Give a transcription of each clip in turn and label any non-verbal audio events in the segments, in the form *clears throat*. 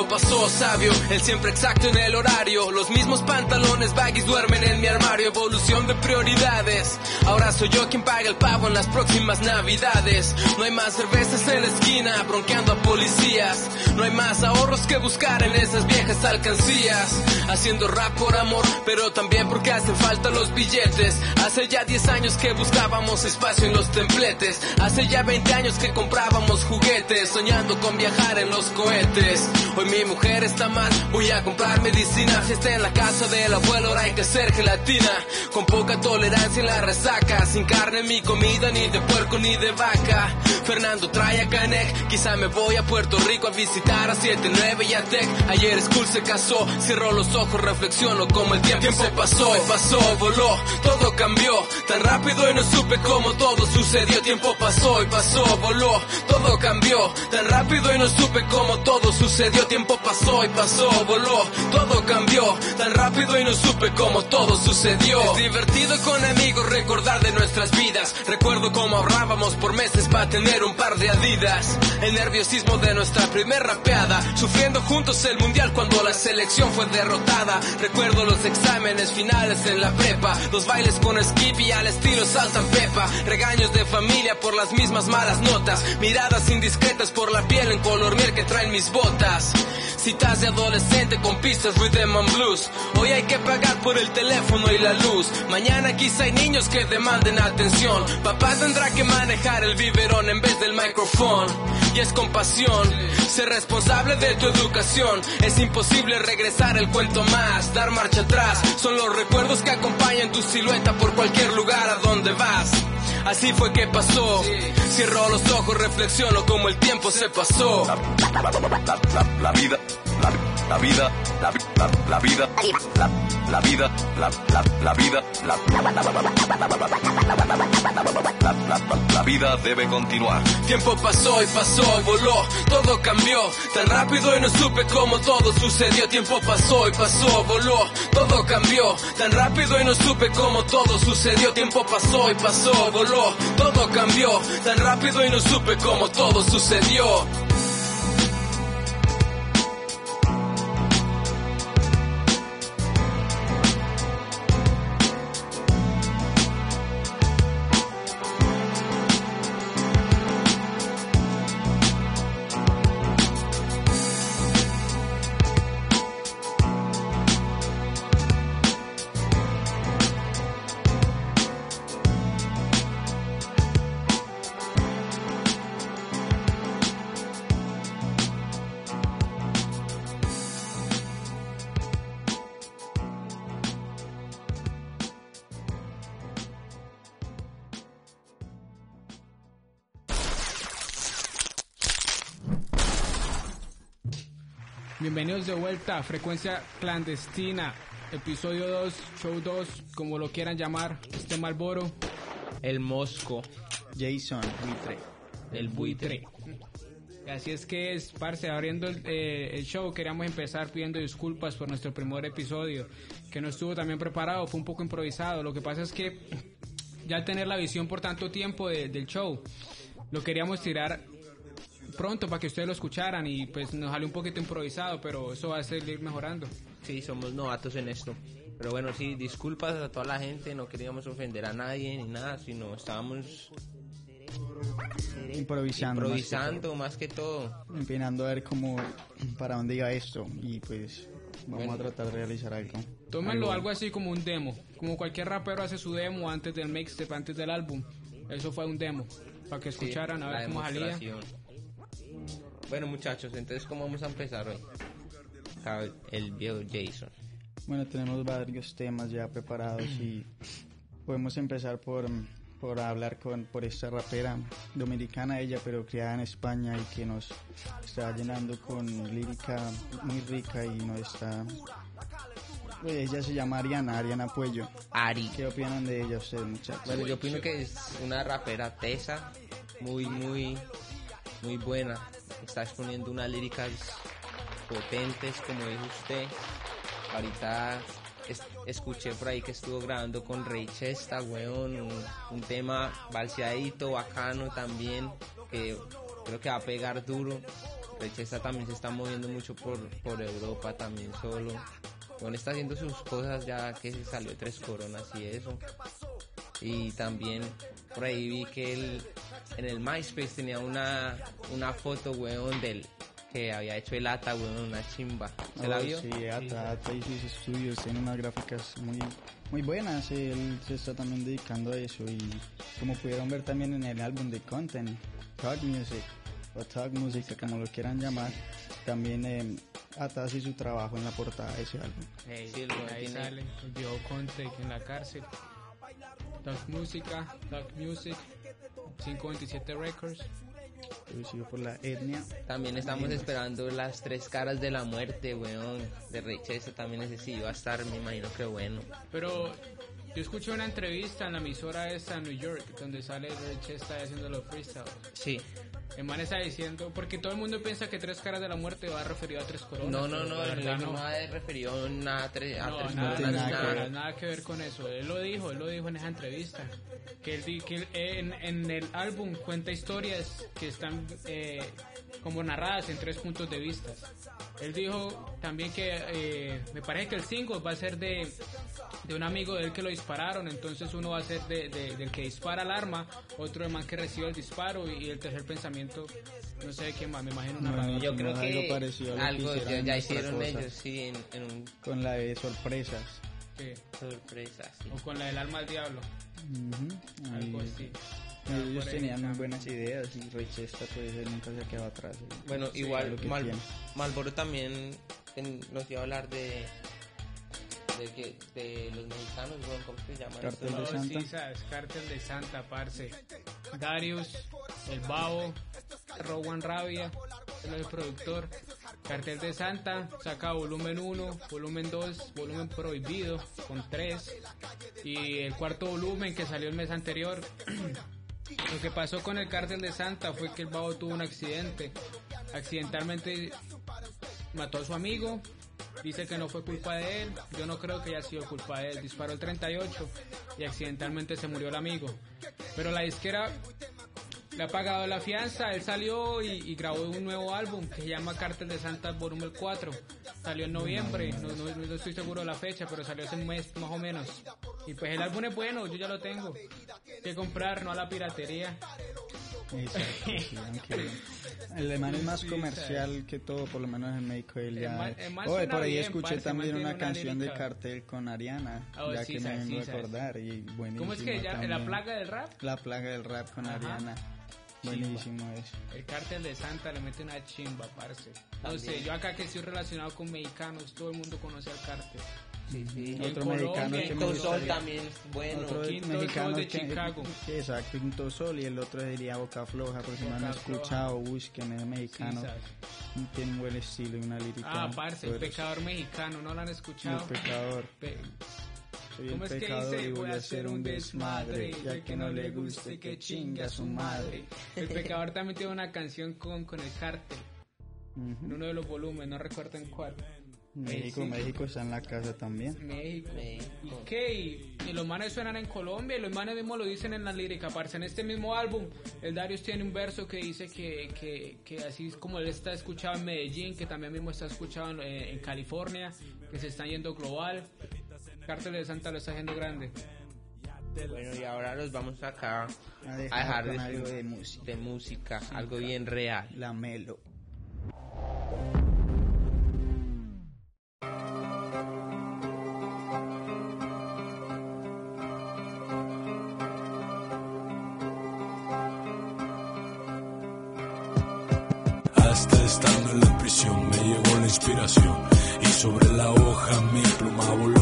pasó sabio, el siempre exacto en el horario. Los mismos pantalones baggies duermen en mi armario. Evolución de prioridades. Ahora soy yo quien paga el pavo en las próximas navidades. No hay más cervezas en la esquina, bronqueando a policías. No hay más ahorros que buscar en esas viejas alcancías. Haciendo rap por amor, pero también porque hacen falta los billetes. Hace ya 10 años que buscábamos espacio en los templetes. Hace ya 20 años que comprábamos juguetes, soñando con viajar en los cohetes. Mi mujer está mal, voy a comprar medicina. Si está en la casa del abuelo, ahora hay que ser gelatina. Con poca tolerancia en la resaca, sin carne mi comida, ni de puerco ni de vaca. Fernando trae a Canek, quizá me voy a Puerto Rico a visitar a 79 y a Tech. Ayer School se casó, cierro los ojos, reflexiono como el tiempo, se pasó, y pasó, voló, todo cambió tan rápido y no supe cómo todo sucedió. Tiempo pasó y pasó, voló, todo cambió tan rápido y no supe cómo todo sucedió. Tiempo pasó y pasó, voló, todo cambió tan rápido y no supe cómo todo sucedió. Es divertido con amigos recordar de nuestras vidas. Recuerdo cómo ahorrábamos por meses para tener un par de adidas. El nerviosismo de nuestra primer rapeada, sufriendo juntos el mundial cuando la selección fue derrotada. Recuerdo los exámenes finales en la prepa, los bailes con Skippy al estilo Saltan Pepa, regaños de familia por las mismas malas notas, miradas indiscretas por la piel en color miel que traen mis botas. Citas de adolescente con pistas rhythm and blues. Hoy hay que pagar por el teléfono y la luz. Mañana quizá hay niños que demanden atención. Papá tendrá que manejar el biberón en vez del micrófono. Y es compasión, ser responsable de tu educación. Es imposible regresar el cuento más, dar marcha atrás. Son los recuerdos que acompañan tu silueta por cualquier lugar a donde vas. Así fue que pasó. Cierro los ojos, reflexiono como el tiempo se pasó. La, vida, la, vida, la, la, vida, la, la vida, la, la, vida, la, la, vida debe continuar. Tiempo pasó y pasó, voló, todo cambió tan rápido y no supe cómo todo sucedió. Tiempo pasó y pasó, voló, todo cambió tan rápido y no supe cómo todo sucedió. Tiempo pasó y pasó, voló, todo cambió tan rápido y no supe cómo todo sucedió. Bienvenidos de vuelta a Frecuencia Clandestina, episodio 2, show 2, como lo quieran llamar, este Malboro. El Mosco. Jason, buitre. El buitre. Así es que es, parce, abriendo el, eh, el, show, queríamos empezar pidiendo disculpas por nuestro primer episodio, que no estuvo también preparado, fue un poco improvisado. Lo que pasa es que ya tener la visión por tanto tiempo del show, lo queríamos tirar pronto para que ustedes lo escucharan y pues nos sale un poquito improvisado, pero eso va a seguir mejorando. Sí, somos novatos en esto. Pero bueno, sí, disculpas a toda la gente, no queríamos ofender a nadie ni nada, sino estábamos improvisando, improvisando más que todo, empinando a ver cómo para dónde iba esto y pues vamos a tratar de realizar algo. Tómenlo algo así como un demo, como cualquier rapero hace su demo antes del mixtape, antes del álbum. Eso fue un demo para que escucharan a ver cómo salía. Bueno, muchachos, entonces, ¿cómo vamos a empezar hoy? El viejo Jason. Bueno, tenemos varios temas ya preparados y podemos empezar por, por hablar con por esta rapera dominicana ella, pero criada en España y que nos está llenando con lírica muy rica y nos está ella se llama Ariana, Ariana Puello. Ari. ¿Qué opinan de ella ustedes, muchachos? Bueno, yo opino que es una rapera tesa, muy, muy, muy buena está exponiendo unas líricas potentes, como dijo usted. Ahorita escuché por ahí que estuvo grabando con Rey Chesta, weón, un, tema balseadito, bacano también, que creo que va a pegar duro. Rechesta también se está moviendo mucho por, por Europa también solo. Bueno, está haciendo sus cosas ya que se salió tres coronas y eso. Y también por ahí vi que él en el MySpace tenía una, una foto, weón, del que había hecho el ATA, weón, una chimba. ¿Se la vio? Sí, Ata, Ata hizo sus estudios, tiene unas gráficas muy, muy buenas, él se está también dedicando a eso y como pudieron ver también en el álbum de Content, Talk Music o Talk Music, como lo quieran llamar, también eh, Ata hace su trabajo en la portada de ese álbum. Hey, Sí, ahí tiene- sale viejo Conte en la cárcel. Talk Música, Talk Music, 527 Records. Producido por la etnia. También estamos esperando las tres caras de la muerte, weón. De Rechesta también ese sí va a estar, me imagino que bueno. Pero yo escuché una entrevista en la emisora esta en New York, donde sale Chesta haciendo los freestyle. Sí. El man está diciendo, porque todo el mundo piensa que Tres Caras de la Muerte va referido a Tres Coronas. No, no, no, él no ha referido nada a tres, a No, tres nada, coronas, nada que nada, ver. nada que ver con eso. Él lo dijo, él lo dijo en esa entrevista. Que, él, que él, en, en el álbum cuenta historias que están eh, como narradas en tres puntos de vista. Él dijo también que eh, me parece que el single va a ser de, de un amigo de él que lo dispararon. Entonces uno va a ser de, de- del que dispara el arma, otro del man que recibe el disparo y, y el tercer pensamiento, no sé de quién más, me imagino una No. Yo creo algo que parecido a lo que algo hicieron ya, hicieron Cosa. ellos, sí, en, en un Con la de sorpresas. sí. o con la del alma al diablo, algo ahí- Ellos tenían muy buenas ideas y Rechesta pues él nunca se ha quedado atrás. Bueno, Sí, igual lo que Mal- tiene. Malboro también en- nos iba a hablar de de, que, de los mexicanos, ¿cómo se llama? Cartel de No, Santa. sí, sabes, Cártel de Santa, parce. Darius, El Babo, Rowan Rabia, el productor. Cartel de Santa, saca volumen 1, volumen 2, volumen prohibido, con 3. Y el cuarto volumen que salió el mes anterior. *clears throat* Lo que pasó con el Cártel de Santa fue que el Babo tuvo un accidente. Accidentalmente mató a su amigo. Dice que no fue culpa de él. Yo no creo que haya sido culpa de él. Disparó el 38 y accidentalmente se murió el amigo. Pero la disquera le ha pagado la fianza. Él salió y, grabó un nuevo álbum que se llama Cártel de Santa Volumen 4. Salió en noviembre. No, no- no estoy seguro de la fecha, pero salió hace un mes más o menos. Y pues el álbum es bueno. Yo ya lo tengo. Que comprar, no a la piratería. Exacto, sí, el alemán es más comercial que todo, por lo menos en México. Él El ya... man- el man Oye, suena por ahí bien, escuché parce, también una una canción de cartel con Ariana, Oh, ya sí, que me sabes, vengo sí, a acordar. Y buenísimo ¿Cómo es que ya? ¿La plaga del rap? La plaga del rap con Ajá. Ariana. Buenísimo eso. El cártel de Santa le mete una chimba, parce. No sé, yo acá que estoy relacionado con mexicanos, todo el mundo conoce al cártel. Sí, sí. Otro mexicano que me Sol también es bueno. Otro Quinto mexicano Sol de que- Chicago. que- exacto, Quinto Sol y el otro diría Boca Floja, por si no han escuchado, busquen, es Sí, mexicano, sabes. tiene un buen estilo y una lírica. Ah, parce, el pecador mexicano, ¿no lo han El escuchado? pecador. *laughs* Pe- Soy el ¿Cómo es que pecador dice? voy a hacer un desmadre, ya que no le guste que chinga a su madre. El pecador *laughs* también tiene una canción con, con el cártel, en Ujú. uno de los volúmenes, no recuerdo en cuál. México, sí. México está en la casa también. México. México. ¿Y qué? Y, y los manes suenan en Colombia y los manes mismos lo dicen en la lírica. Parce, en este mismo álbum, el Darius tiene un verso que dice que, que, que así es como él está escuchado en Medellín, que también mismo está escuchado en, en California, que se está yendo global. Cártel de Santa lo está haciendo grande. Bueno, y ahora los vamos acá A a dejar dejar con de, algo de música. de música, algo bien real. La Melo. Hasta estando en la prisión me llegó la inspiración y sobre la hoja mi pluma voló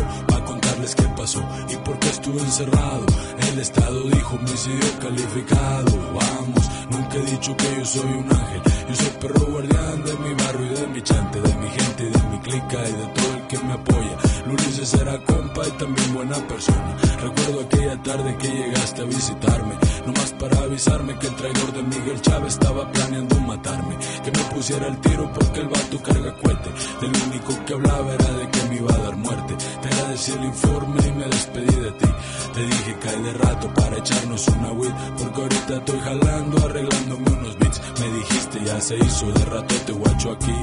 qué pasó y por qué estuve encerrado. El Estado dijo homicidio calificado. Vamos, nunca he dicho que yo soy un ángel. Yo soy perro guardián de mi barrio y de mi chante, de mi gente y de mi clica y de todo el que me apoya. Luis era compa y también buena persona. Recuerdo aquella tarde que llegaste a visitarme, nomás para avisarme que el traidor de Miguel Chávez estaba planeando matarme. Que me pusiera el tiro porque el vato carga cohete. Del único que hablaba era de que me iba a dar muerte. Te agradecí el informe y me despedí de ti. Te dije cae de rato para echarnos una weed, porque ahorita estoy jalando, Mándame unos beats, me dijiste ya se hizo de rato te guacho aquí.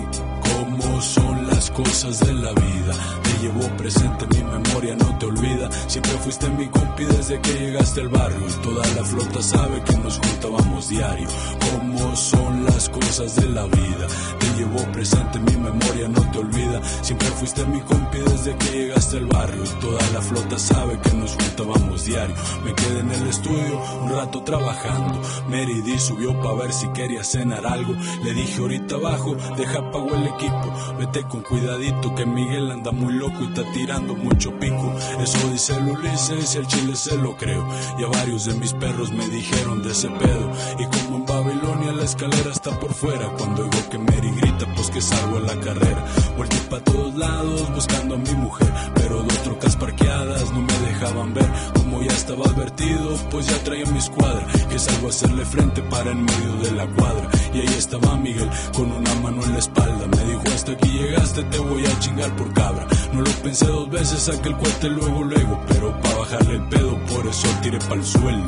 ¿Cómo son las cosas de la vida? Llevo presente mi memoria, no te olvida. Siempre fuiste mi compi desde que llegaste al barrio. Toda la flota sabe que nos juntábamos diario. ¿Cómo son las cosas de la vida? Te llevo presente mi memoria, no te olvida. Siempre fuiste mi compi desde que llegaste al barrio. Toda la flota sabe que nos juntábamos diario. Me quedé en el estudio un rato trabajando. Mary subió para ver si quería cenar algo. Le dije ahorita abajo, deja pago el equipo. Vete con cuidadito que Miguel anda muy loco está tirando mucho pico. Eso dice el Ulises y el chile se lo creo. Y a varios de mis perros me dijeron de ese pedo. Y como en Babilonia la escalera está por fuera. Cuando oigo que Mary grita, que salgo a la carrera. Vuelto para todos lados buscando a mi mujer. Pero dos trocas parqueadas no me dejaban ver. Como ya estaba advertido, pues ya traía mi escuadra. Que salgo a hacerle frente para en medio de la cuadra. Y ahí estaba Miguel con una mano en la espalda. Me dijo hasta aquí llegaste, te voy a chingar por cabra. No lo pensé dos veces, saqué el cuete luego, luego. Pero pa' bajarle el pedo, por eso tiré pa'l suelo.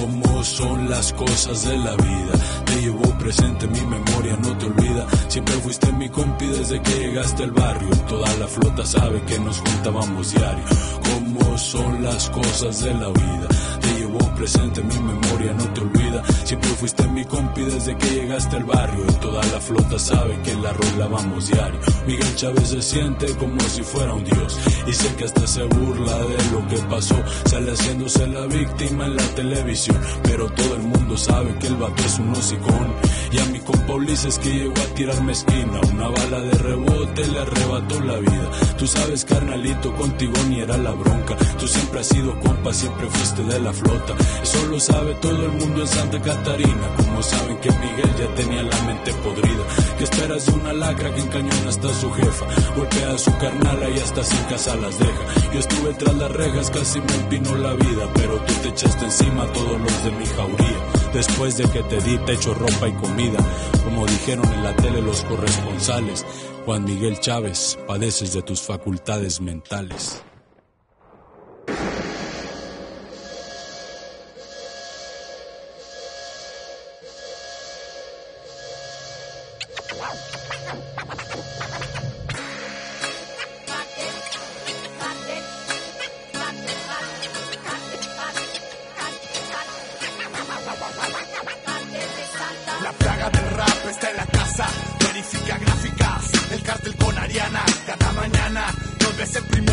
¿Cómo son las cosas de la vida? Te llevo presente mi memoria, no te olvida. Siempre fuiste mi compi desde que llegaste al barrio. Toda la flota sabe que nos juntábamos diario. ¿Cómo son las cosas de la vida? Te llevo presente mi memoria, no te olvida. Siempre fuiste mi compi desde que llegaste al barrio. Toda la flota sabe que la rola vamos diario. Miguel Chávez se siente como si fuera un dios. Y sé que hasta se burla de lo que pasó. Sale haciéndose la víctima en la televisión. Pero todo el mundo sabe que el vato es un hocicón. Y a mi compa Ulises que llegó a tirarme esquina. Una bala de rebote le arrebató la vida. Tú sabes, carnalito, contigo ni era la bronca. Tú siempre has sido compa, siempre fuiste de la flota. Eso lo sabe todo el mundo en Santa Catarina. Como saben que Miguel ya tenía la mente podrida. ¿Qué esperas de una lacra que encañona hasta su jefa? Golpea a su carnala y hasta sin casa las deja. Yo estuve tras las rejas, casi me empinó la vida. Pero tú te echaste encima a todos los de mi jauría. Después de que te di techo, ropa y comida. Como dijeron en la tele los corresponsales. Juan Miguel Chávez, padeces de tus facultades mentales.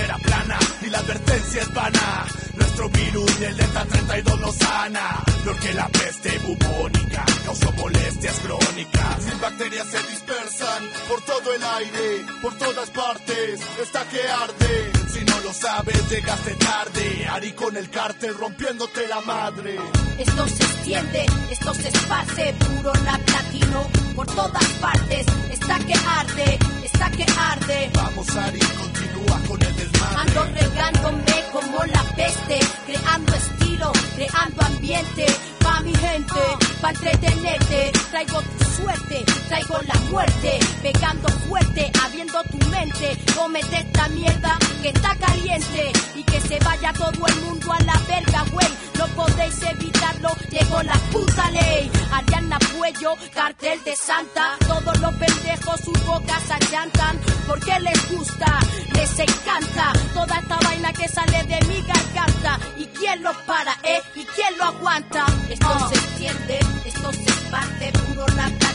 Primera plana y la advertencia es vana. Nuestro virus y el Delta 32 nos sana, peor que la peste bubónica, causó molestias crónicas. Mil bacterias se dispersan por todo el aire, por todas partes, está que arde. Si no lo sabes, llegaste tarde, Ari con el cártel rompiéndote la madre. Esto se extiende, esto se esparce, puro rap latino por todas partes. Está que arde, está que arde. Vamos Ari, continúa con el. Ando regándome como la peste, creando estilo, creando ambiente. Pa' mi gente, pa' entretenerte. Traigo suerte, traigo la muerte. Pegando fuerte, abriendo tu mente. Cómete esta mierda que está caliente. Y que se vaya todo el mundo a la verga, güey. No podéis evitarlo, llegó la puta ley. Ariana Puello, cartel de Santa. Todos los pendejos sus bocas achantan. Porque les gusta, les encanta. Toda esta vaina que sale de mi garganta. ¿Y quién lo para, eh? ¿Y quién lo aguanta? Esto se extiende, esto se parte, puro rap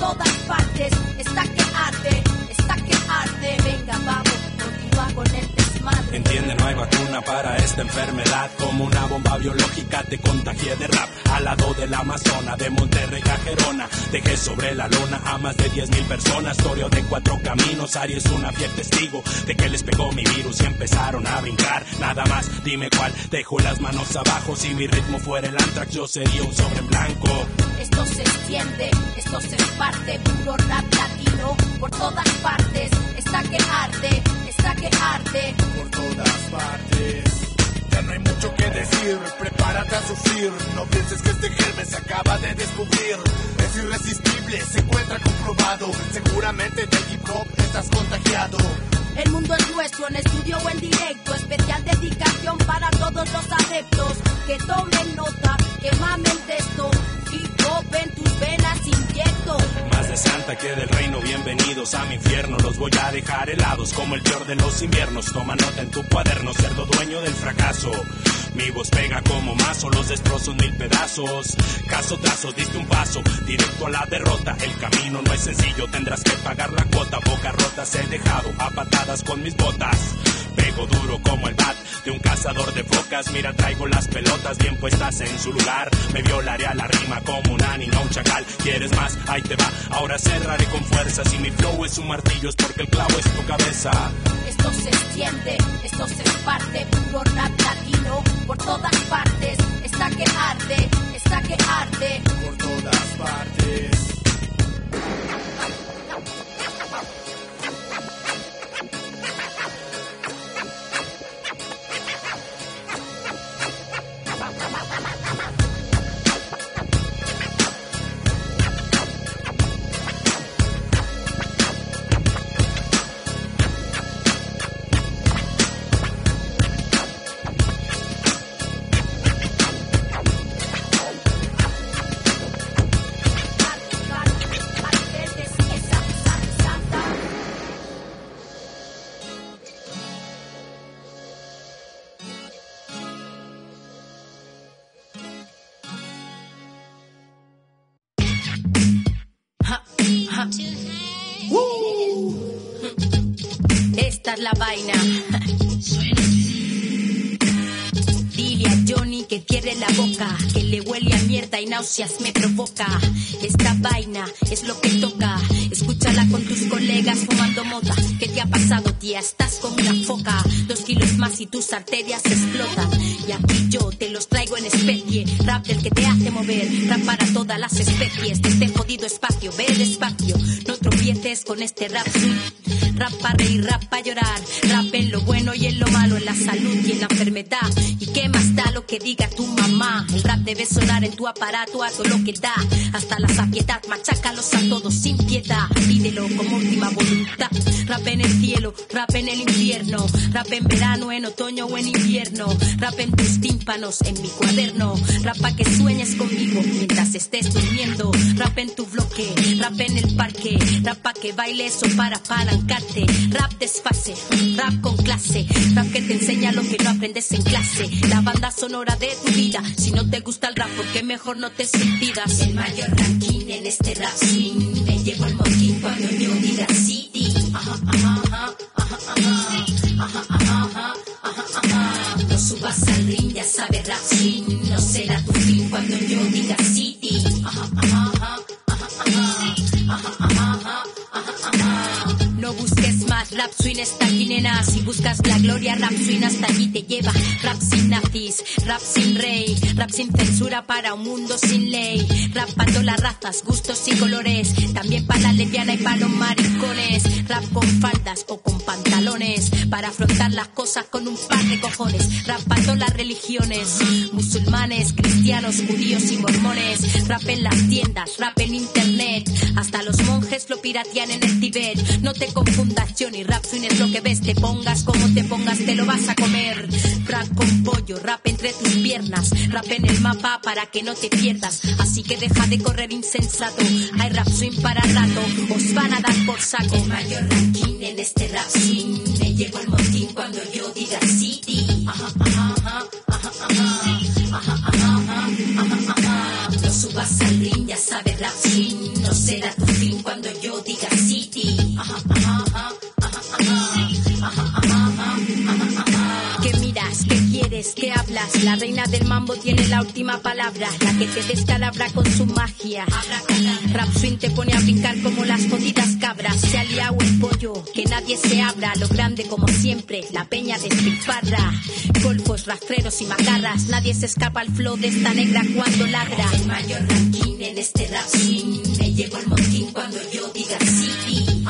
todas partes. Está que está que. Venga, vamos, continúa con el. Entiende, no hay vacuna para esta enfermedad. Como una bomba biológica te contagié de rap. Al lado del Amazona, de Monterrey a Gerona. Dejé sobre la lona a más de 10 mil personas. Toreo de cuatro caminos. Ari es una fiel testigo de que les pegó mi virus y empezaron a brincar. Nada más, dime cuál. Dejo las manos abajo. Si mi ritmo fuera el antrax, yo sería un sobre blanco. Esto se extiende, esto se parte, puro rap latino por todas partes. Está que arde, que por todas partes. Ya no hay mucho que decir, prepárate a sufrir. No pienses que este germen se acaba de descubrir. Es irresistible, se encuentra comprobado. Seguramente del hip hop estás contagiado. El mundo es nuestro, en estudio o en directo. Especial dedicación para todos los adeptos. Que tomen llevarlos a mi infierno. Los voy a dejar helados como el peor de los inviernos. Toma nota en tu cuaderno, cerdo dueño del fracaso. Mi voz pega como mazo, los destrozo en mil pedazos. Caso trazo, diste un paso, directo a la derrota. El camino no es sencillo, tendrás que pagar la cuota. Boca rota se he dejado a patadas con mis botas. Pego duro como el bat de un cazador de focas. Mira, traigo las pelotas bien puestas en su lugar. Me violaré a la rima como un anima, un chacal. ¿Quieres más? Ahí te va. Ahora cerraré con fuerza. Si mi flow es un martillo, es porque el clavo es tu cabeza. Esto se extiende, esto se parte, rap latino por todas partes. Está que arde, está que arde. Por todas partes. La vaina. Dile a Johnny que cierre la boca, que le huele a mierda y náuseas me provoca. Esta vaina es lo que toca. Escúchala con tus colegas fumando mota. ¿Qué te ha pasado, tía? Estás como una foca. Dos kilos más y tus arterias explotan. Y aquí yo te los traigo en especie. Rap del que te hace mover. Rap para todas las especies de este jodido espacio. Ve despacio. No tropieces con este rap. Rap para reír, rap para llorar. Rap en lo bueno y en lo malo. En la salud y en la enfermedad. ¿Y qué más da lo que diga tu mamá? El rap debe sonar en tu aparato a todo lo que da. Hasta la saciedad. Machácalos a todos sin piedad. Pídelo como última voluntad. Rap en el cielo, rap en el infierno. Rap en verano, en otoño o en invierno. Rap en tus tímpanos, en mi cuaderno. Rap pa' que sueñes conmigo mientras estés durmiendo. Rap en tu bloque, rap en el parque. Rap pa' que bailes o para apalancarte. Rap desfase, rap con clase. Rap que te enseña lo que no aprendes en clase. La banda sonora de tu vida. Si no te gusta el rap, ¿por qué mejor no te suicidas? El mayor ranking en este rap. Me llevo el motín cuando city. Ajá, ajá, ajá, ajá. No subas al ring, ya sabes rap swing. No será tu fin cuando yo diga rap swing está aquí nena. Si buscas la gloria, rap swing hasta allí te lleva. Rap sin nazis, rap sin rey. Rap sin censura para un mundo sin ley. Rap para todas las razas, gustos y colores. También para la lesbiana y para los maricones. Rap con faldas o con pantalones. Para afrontar las cosas con un par de cojones. Rap para todas las religiones. Musulmanes, cristianos, judíos y mormones. Rap en las tiendas, rap en internet. Hasta los monjes lo piratean en el Tibet No te confundas, Johnny, rap swing es lo que ves Te pongas como te pongas, te lo vas a comer Rap con pollo, rap entre tus piernas Rap en el mapa para que no te pierdas Así que deja de correr insensato Hay rap swing para rato, os van a dar por saco mayor ranking en este rap swing Me llevo el motín cuando yo diga city Ajá, ajá, ajá. No subas al ring, ya sabes rap swing No será tu fin cuando yo diga city quieres? ¿Qué hablas? La reina del mambo tiene la última palabra, la que te descalabra con su magia. Rap te pone a brincar como las jodidas cabras. Se ha liado el pollo, que nadie se abra. Lo grande como siempre, la peña despilfarra. Golfos, rastreros y macarras. Nadie se escapa al flow de esta negra cuando ladra. El mayor ranking en este rap swing. Me llevo el motín cuando yo diga city.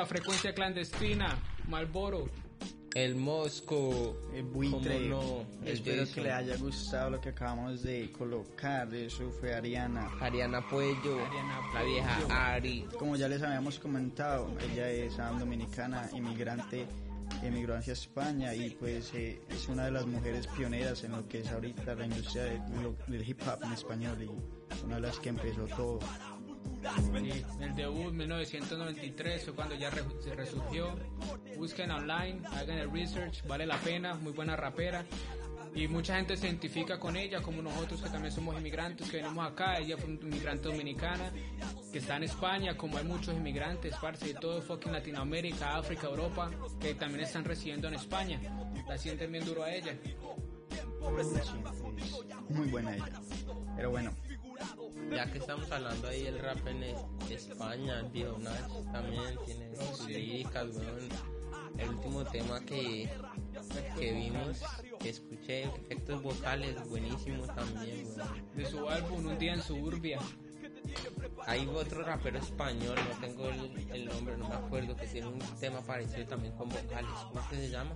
De vuelta a Frecuencia Clandestina, Malboro. El Mosco, El buitre. ¿cómo no? El Espero Jason. que le haya gustado lo que acabamos de colocar. Eso fue Ariana. Ariana Puello, Ariana la vieja Puello. Ari. Como ya les habíamos comentado, ella es dominicana, inmigrante, emigró hacia España y pues eh, es una de las mujeres pioneras en lo que es ahorita la industria de- lo- del hip hop en español y una de las que empezó todo. Sí, el debut 1993 fue cuando ya se resurgió. Busquen online, hagan el research, vale la pena, muy buena rapera. Y mucha gente se identifica con ella, como nosotros que también somos inmigrantes, que venimos acá. Ella fue una inmigrante dominicana que está en España, como hay muchos inmigrantes, parce, de todo fucking Latinoamérica, África, Europa, que también están residiendo en España. La sienten bien duro a ella. Muy buena ella. Pero bueno, Ya que estamos hablando ahí del rap en es- España, el viejo Nach también tiene sus líricas, weón. El último tema que, que vimos, que escuché, efectos vocales buenísimos también, weón. De su álbum Un día en suburbia. Hay otro rapero español, no tengo el, el nombre, no me acuerdo, que tiene un tema parecido también con vocales. ¿Cómo es que se llama?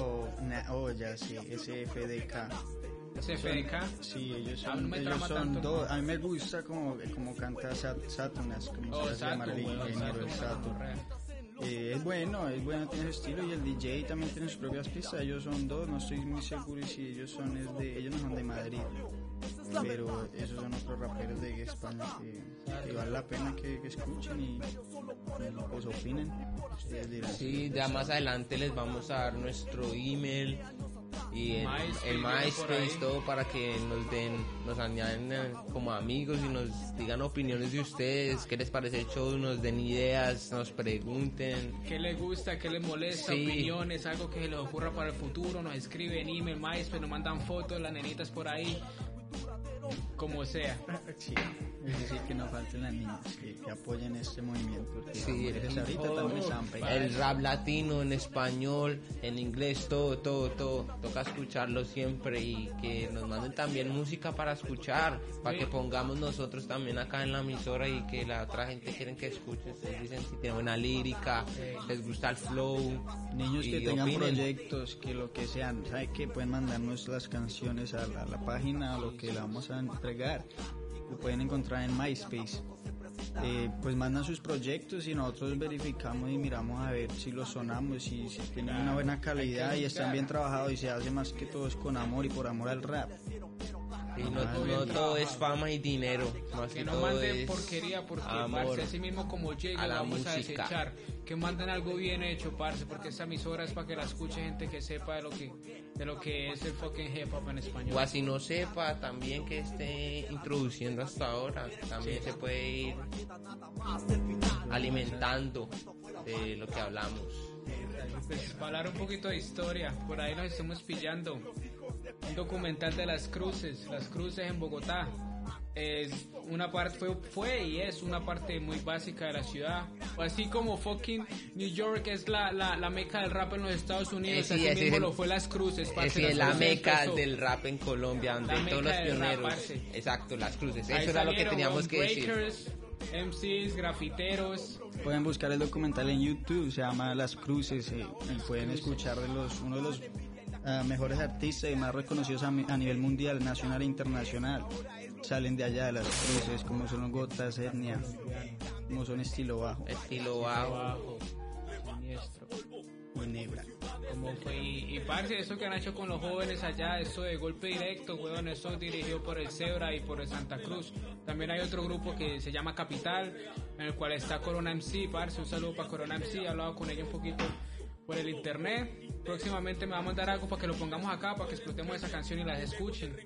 oh, na- oh, ya sí, SFDK. SFDK. Sí, ellos Ah, son, no me ellos son tanto. dos. A mí me gusta como, como canta Sat- Satunas, como Oh, se llama el ingeniero Sato, de. Eh, es bueno, es bueno, tiene su estilo y el DJ también tiene sus propias pistas. Ellos son dos, no estoy muy seguro si ellos son es de, ellos no son de Madrid, pero esos son otros raperos de España que, que vale la pena que, que escuchen y, y, pues opinen. Sí, ya más adelante les vamos a dar nuestro email y el, MySpace, el MySpace, todo para que nos den, nos añaden eh, como amigos y nos digan opiniones de ustedes, qué les parece el show, nos den ideas, nos pregunten. ¿Qué les gusta? ¿Qué les molesta? Sí. Opiniones, algo que se les ocurra para el futuro. Nos escriben email, MySpace, nos mandan fotos, las nenitas por ahí. Como sea. *laughs* Es decir, que no falten las niñas que, que apoyen este movimiento. Sí, el ahorita también están. El rap latino en español, en inglés, todo, todo, todo. Toca escucharlo siempre y que nos manden también música para escuchar, para Sí. que pongamos nosotros también acá en la emisora y que la otra gente quieren que escuchen. Ustedes dicen si tienen una lírica, les gusta el flow. Niños que tengan opinen. proyectos, que lo que sean, ¿sabe qué? Pueden mandarnos las canciones a la, a la página, a lo que la vamos a entregar. Lo pueden encontrar en MySpace. Eh, pues mandan sus proyectos y nosotros verificamos y miramos a ver si los sonamos y si tienen una buena calidad y están bien trabajados y se hace más que todo es con amor y por amor al rap. Y no, no todo es fama y dinero, más que, Que no manden porquería porque, parce, así mismo como llega, a la vamos a música. desechar. Que manden algo bien hecho, parce, porque esta emisora es para que la escuche gente que sepa de lo que, de lo que es el fucking hip hop en español. O así no sepa también que esté introduciendo hasta ahora, también se puede ir alimentando de lo que hablamos. Pues, para hablar un poquito de historia, por ahí nos estamos pillando un documental de las cruces, las cruces en Bogotá. Es una parte, fue, fue y es una parte muy básica de la ciudad. Así como fucking New York es la, la, la meca del rap en los Estados Unidos, Eh, sí, así mismo es- lo fue las cruces. parce, Esa las es la meca del rap en Colombia, donde La todos los rap, pioneros. exacto, las cruces. Ahí Eso era lo que teníamos que decir. breakers, MCs, grafiteros. Pueden buscar el documental en YouTube, se llama Las Cruces eh, y pueden escuchar de los, uno de los ah, mejores artistas y más reconocidos a, mi- a nivel mundial, nacional e internacional. Salen de allá de las cruces, como son Gotas, Etnia, como son Estilo Bajo Estilo bajo. Siniestro. y Nebra. Como fue, y, y parce, eso que han hecho con los jóvenes allá, eso de golpe directo, weón, eso dirigido por el Zebra y por el Santa Cruz. También hay otro grupo que se llama Capital, en el cual está Corona MC, parce, un saludo para Corona MC, he hablado con ella un poquito por el internet. Próximamente me va a mandar algo para que lo pongamos acá, para que explotemos esa canción y las escuchen.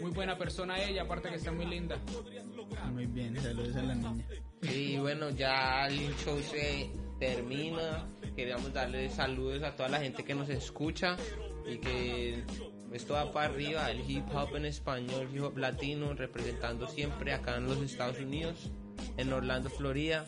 Muy buena persona ella, aparte que está muy linda. Muy bien, saludos a la niña. Y bueno, ya el show se termina. Queríamos darle saludos a toda la gente que nos escucha y que esto va para arriba, el hip hop en español, hip hop latino, representando siempre acá en los Estados Unidos, en Orlando, Florida.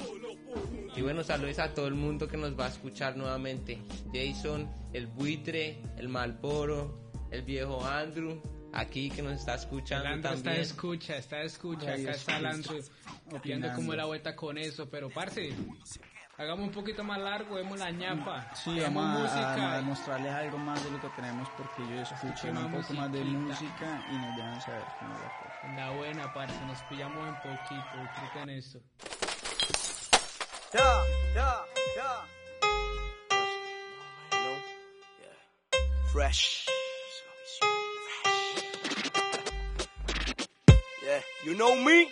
Y bueno, saludos a todo el mundo que nos va a escuchar nuevamente. Jason, el buitre, el Malboro, el viejo Andrew, aquí que nos está escuchando Landro está también. escucha, está escucha, Ahí acá está. Landro viendo Opinando. cómo es la vuelta con eso, pero parce, hagamos un poquito más largo, vemos la ñapa, Sí, vamos a, a mostrarles algo más de lo que tenemos porque ellos escuchan un poco más de música y nos dejan saber cómo la cosa. La buena, parce, nos pillamos en poquito, disfruten esto. Yeah, yeah, yeah. You know? Yeah. Fresh. Yeah, you know me?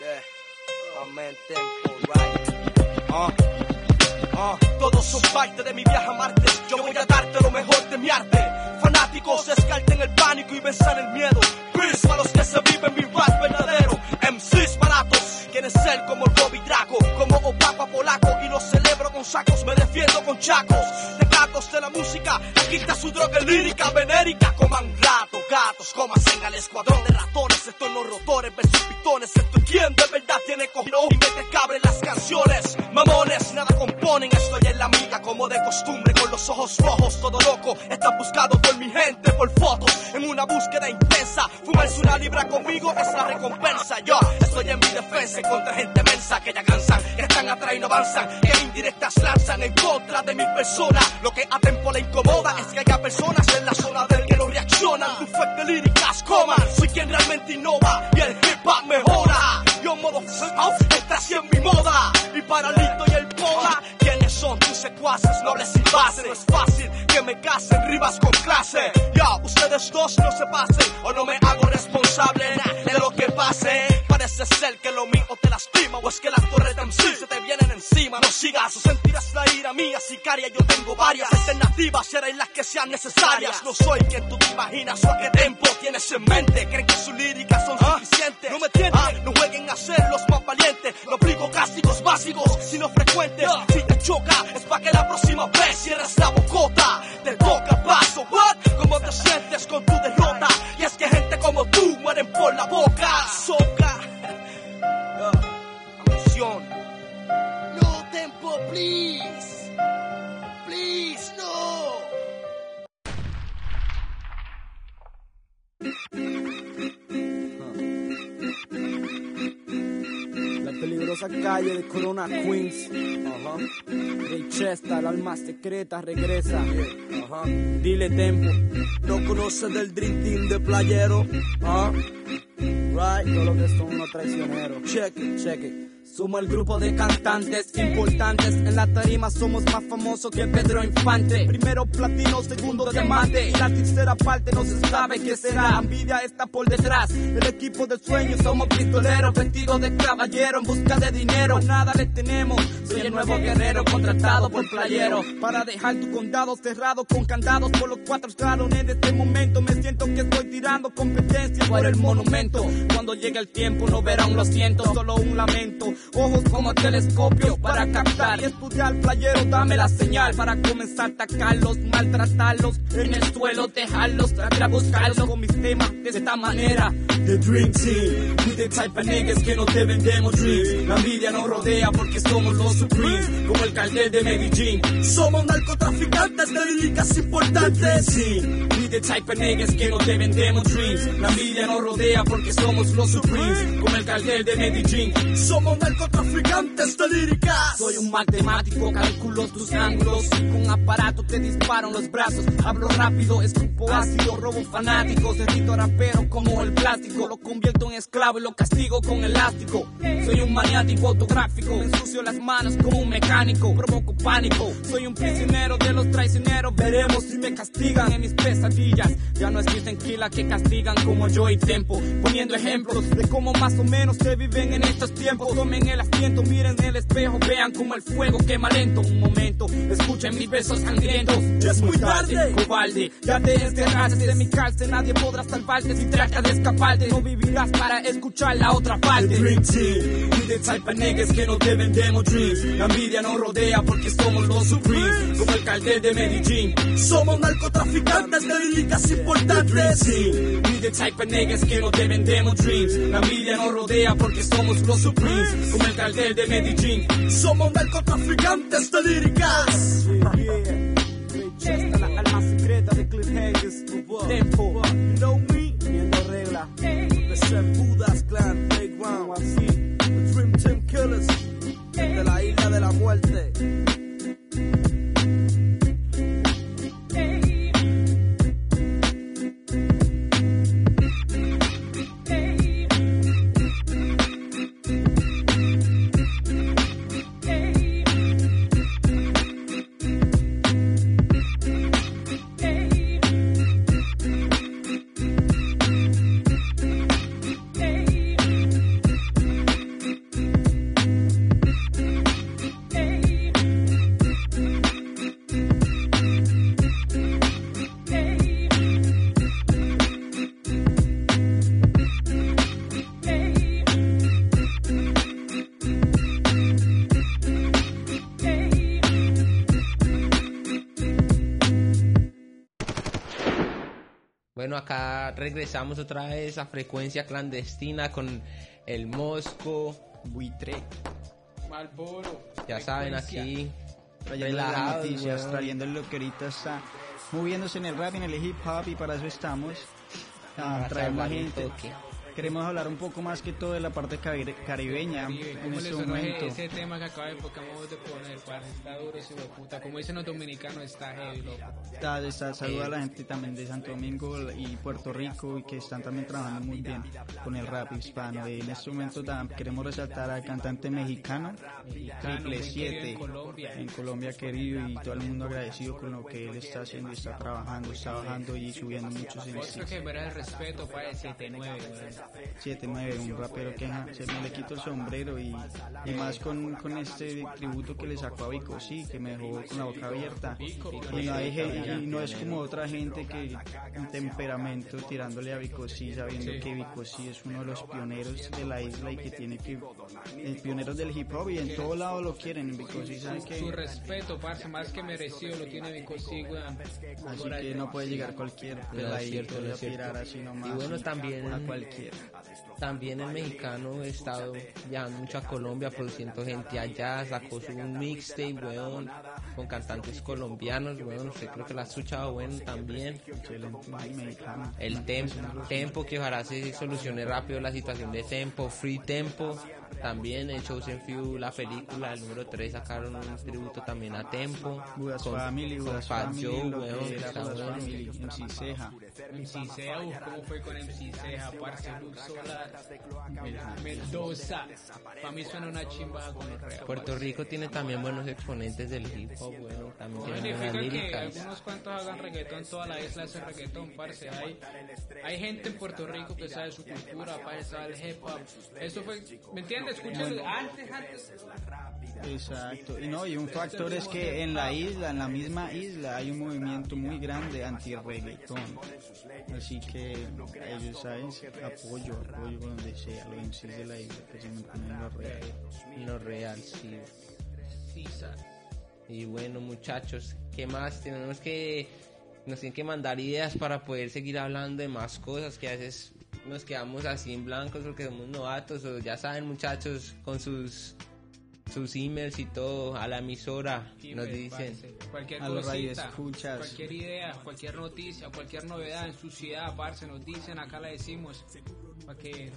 Yeah, man right? Uh. Ah, todos son parte de mi viaje a Marte. Yo voy a darte lo mejor de mi arte. Fanáticos descarten el pánico y besan el miedo. Peace para los que se viven mi rap verdadero. MCs baratos, quieren ser como el Bobby Draco, como Opapa Polaco. Y lo celebro con sacos, me defiendo con chacos. De gatos de la música, aquí está su droga lírica, venérica. Coman rato, gatos, comas en al escuadrón de ratones. Esto en los rotores, versus pitones. Esto quien de verdad tiene cogido y mete cabre en las canciones. Mamones, nada componen, estoy en la amiga como de costumbre, con los ojos rojos, todo loco. Están buscados por mi gente, por fotos, en una búsqueda intensa. Fumarse una libra conmigo es la recompensa. Yo estoy en mi defensa contra gente mensa que ya cansan, que están atrás y no avanzan, que indirectas lanzan en contra de mi persona. Lo que a tiempo le incomoda es que haya personas en la zona del que no reaccionan. Tu fuerte líricas coman, soy quien realmente innova y el hip hop mejora. Yo modo está en mi moda y para Lito y el Poda. ¿Quiénes son tus secuaces, nobles y bases? No es fácil que me casen, ribas con clase. Ya, ustedes dos no se pasen o no me hago responsable de lo que pase. Parece ser que lo mío te lastima o es que las torres de MC se te vienen encima. No sigas o sentirás la ira mía, sicaria. Yo tengo varias alternativas, serán las que sean necesarias. No soy quien tú te imaginas o a qué tiempo tienes en mente. Creen que sus líricas son suficientes. No me tienen, no jueguen a ser los más valientes. No aplico cástigos básicos, sino frecuentes. Si te choca, es para que la próxima vez cierres la bocota. Te toca paso, what? ¿Cómo te sientes con tu derrota? Y es que gente como tú mueren por la boca. Soca. *laughs* Atención. No tempo. Please, Peligrosa calle de Corona Queens. Ray Chesta, el alma secreta regresa. Dile tempo. No conoces del Dream Team de playero. ¿Ah? Right. Todo lo que son unos traicioneros. Check it. Check it. Somos el grupo de cantantes importantes. En la tarima somos más famosos que Pedro Infante. Primero platino, segundo diamante. Y la tercera parte no se sabe qué será. Envidia está por detrás. El equipo del sueño somos pistoleros, vestidos de caballero en busca de dinero. Nada le tenemos. Soy el nuevo guerrero contratado por playero. Para dejar tu condado cerrado con candados por los cuatro grados. En este momento me siento que estoy tirando competencia por el monumento. Cuando llegue el tiempo no verán lo siento, solo un lamento. Ojos como telescopio para captar y estudiar playero. Dame la señal para comenzar a atacarlos, maltratarlos en el suelo, dejarlos, tratar a buscarlos con mis temas de esta manera. The Dream Team, we the type of niggas que no te vendemos dreams. La envidia nos rodea porque somos los Supremes, como el cartel de Medellín. Somos narcotraficantes de líricas importantes. Sí, we the type of niggas que no te vendemos dreams. La envidia nos rodea porque somos los Supremes, como el cartel de Medellín. Somos Soy un matemático, calculo tus ángulos. Con aparato te disparo en los brazos. Hablo rápido, escupo ácido, robo fanáticos. Derrito rapero como el plástico. Lo convierto en esclavo y lo castigo con elástico. Soy un maniático autográfico. Me ensucio las manos como un mecánico. Provoco pánico. Soy un prisionero de los traicioneros. Veremos si me castigan en mis pesadillas. Ya no existen kila que castigan como yo y Tempo. Poniendo ejemplos de cómo más o menos se viven en estos tiempos. Tomen el asiento, miren el espejo, vean como el fuego quema lento. Un momento, escuchen mis besos sangrientos. Ya es muy tarde. cobarde. Ya te encerraste de mi cárcel, nadie podrá salvarte si tratas de escaparte. No vivirás para escuchar la otra parte. Dream Team, we the type of niggas que no te vendemos dreams. La envidia nos rodea porque somos los Supremes, como el cartel de Medellín. Somos narcotraficantes de líricas importantes. We the type of niggas que no te vendemos dreams. La envidia nos rodea porque somos los Supremes, como el cartel de Medellín. Somos narcotraficantes de líricas. Chesta, la alma secreta de Cliffhangers, tu voz. Tempo, you know me, viendo regla. De ser Budas, Clan, Playground, así. The Dream Team Killers, de la isla de la muerte. Bueno, acá regresamos otra vez a frecuencia clandestina con el Mosco, Buitre, Malboro. ya saben, aquí trayendo las noticias, trayendo lo que ahorita está moviéndose en el rap y en el hip hop y para eso estamos. Ah, traemos gente. toque. Queremos hablar un poco más que todo de la parte cari- caribeña Caribe, en ¿Cómo este momento. ese, tema que acaba de, de poner? Está duro ese puta. Como dicen los dominicanos, está heavy, loco. Está- está- saluda a la gente también de Santo Domingo y Puerto Rico y que están también trabajando muy bien con el rap hispano. Y en este momento tam- queremos resaltar al cantante mexicano, Triple muy querido 7, en Colombia. en Colombia querido y todo el mundo agradecido con lo que él está haciendo y está trabajando, está bajando y subiendo muchos el respeto para el 7-9, weón. 7-9, un rapero que ajá, se me le quito el sombrero y, y más con, con este tributo que le sacó a Vico, sí, que me dejó con la boca abierta. Y no, hay y no es como otra gente que un temperamento tirándole a Vico, sí, sabiendo que Vico sí es uno de los pioneros de la isla y que tiene que, eh, pioneros del hip hop y en todo lado lo quieren, Vico sí sabe Su, que, su respeto, parce, más que merecido lo tiene Vico sí, weón. así que no puede llegar cualquier peladito cierto, no a tirar así nomás Y bueno, también- a cualquiera. También el mexicano he estado viajando mucho a Colombia, produciendo gente allá, sacó su mixtape, weón, con cantantes colombianos, weón, usted creo que la ha escuchado, bueno, también. El tempo que ojalá se solucione rápido la situación de tempo, free tempo, también el Chosen Few, la película, el número 3 sacaron un tributo también a tempo, Budas con, Family, con Budas Fat Family, Joe, que weón, está bueno. MC Ceja. MC Ceja, uf, ¿cómo fue con MC Ceja? Parce, Luz Solar, Mendoza. Para mí suena una chimba con reales. Puerto Rico tiene también buenos exponentes del hip hop, weón, también No tiene significa buenas que líricas. algunos cuantos hagan reggaetón, toda la isla hace reggaetón, parce. Hay, hay gente en Puerto Rico que sabe su cultura, parce, sabe el hip hop. Eso fue, ¿me entiendes? Escúchalo, antes, antes. Exacto. Y no, y un factor es que en la isla, en la misma isla, hay un movimiento muy grande anti-reggaetón. Así que ellos saben, apoyo, apoyo donde sea, MCs de la isla que se mantienen en la red. Lo real, sí. Y bueno, muchachos, ¿qué más? Tenemos que. Nos tienen que mandar ideas para poder seguir hablando de más cosas que a veces nos quedamos así en blancos porque somos novatos. O ya saben, muchachos, con sus sus emails y todo a la emisora nos Email, dicen. parce. cualquier A los cosita, radioescuchas. cualquier idea, cualquier noticia, cualquier novedad en su ciudad, parce, nos dicen, acá la decimos, para que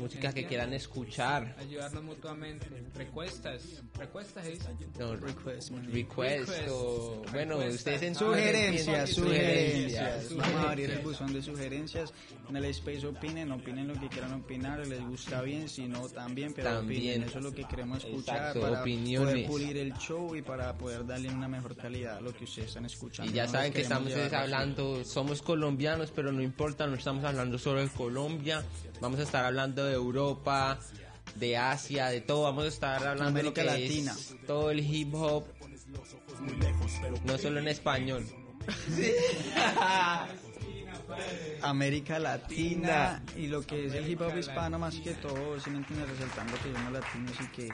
Música que quieran escuchar. ayudarnos mutuamente, recuestas, recuestas, ¿se dice? No, Request, man. request o bueno, ustedes en Sugerencias, sugerencias. Sugerencias. Vamos a abrir el buzón de sugerencias. En el space opinen, opinen lo que quieran opinar. Les gusta bien, si no también, pero También. opinen. Eso es lo que queremos escuchar Exacto, para opiniones. poder pulir el show y para poder darle una mejor calidad a lo que ustedes están escuchando. Y ya No saben que estamos hablando, somos colombianos, pero no importa, no estamos hablando solo de Colombia, vamos a estar hablando de Europa, de Asia, de todo, vamos a estar hablando de lo que Latina. es todo el hip hop, no solo en español. *laughs* América Latina y lo que es el hip hop hispano más que todo, si me entiendes, resaltando que somos latinos y que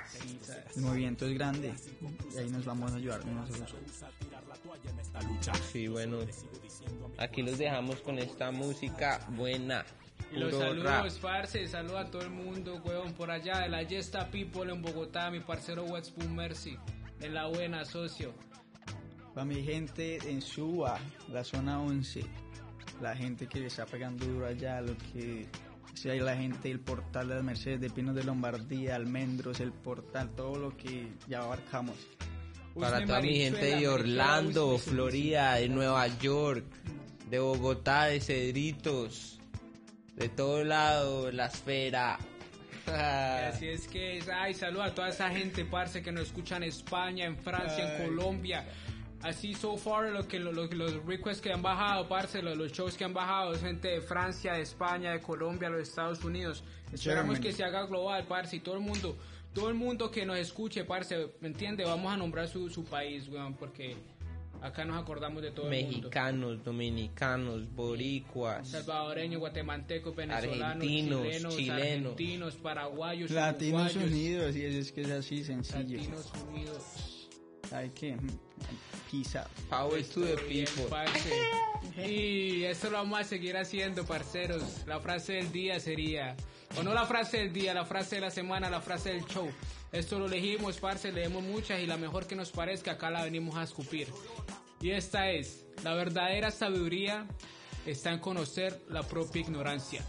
el movimiento es grande y ahí nos vamos a ayudar unos a. Sí, bueno, aquí los dejamos con esta música buena. Y los saludos, rap. parce, saludos a todo el mundo, weón, por allá de la Yesta People en Bogotá, mi parcero West Spoon Mercy, en la buena, socio. Para mi gente en Suba, la zona 11, la gente que le está pegando duro allá, lo que si hay la gente del portal de las Mercedes, de Pinos de Lombardía, Almendros, el portal, todo lo que ya abarcamos. Para Usme toda mi gente de Orlando, Usme, Florida, de Nueva York, de Bogotá, de Cedritos, de todo lado, la esfera. Así es que, ay, saludos a toda esa gente, parce, que nos escucha en España, en Francia, en Colombia. Así, so far, lo que, lo- lo- los requests que han bajado, parce, los, los shows que han bajado, es gente de Francia, de España, de Colombia, los Estados Unidos. Esperamos que se haga global, parce, y todo el mundo, todo el mundo que nos escuche, parce, ¿me entiende? Vamos a nombrar su, su país, weón, porque acá nos acordamos de todo el mundo. Mexicanos, dominicanos, boricuas, Salvadoreños, guatemaltecos, venezolanos, Argentinos, chilenos, chilenos. argentinos, paraguayos, Latinos uruguayos, Unidos, y es que es así sencillo. Latinos Unidos. Hay que mm, peace out. Power to the people. Y esto lo vamos a seguir haciendo, parceros. La frase del día sería, o no la frase del día, la frase de la semana, la frase del show. Esto lo elegimos, parce, leemos muchas y la mejor que nos parezca, acá la venimos a escupir. Y esta es, la verdadera sabiduría está en conocer la propia ignorancia.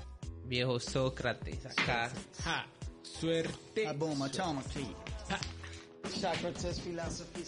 Viejo Sócrates, acá. Ja, suerte. Ah, Ja. Philosophy.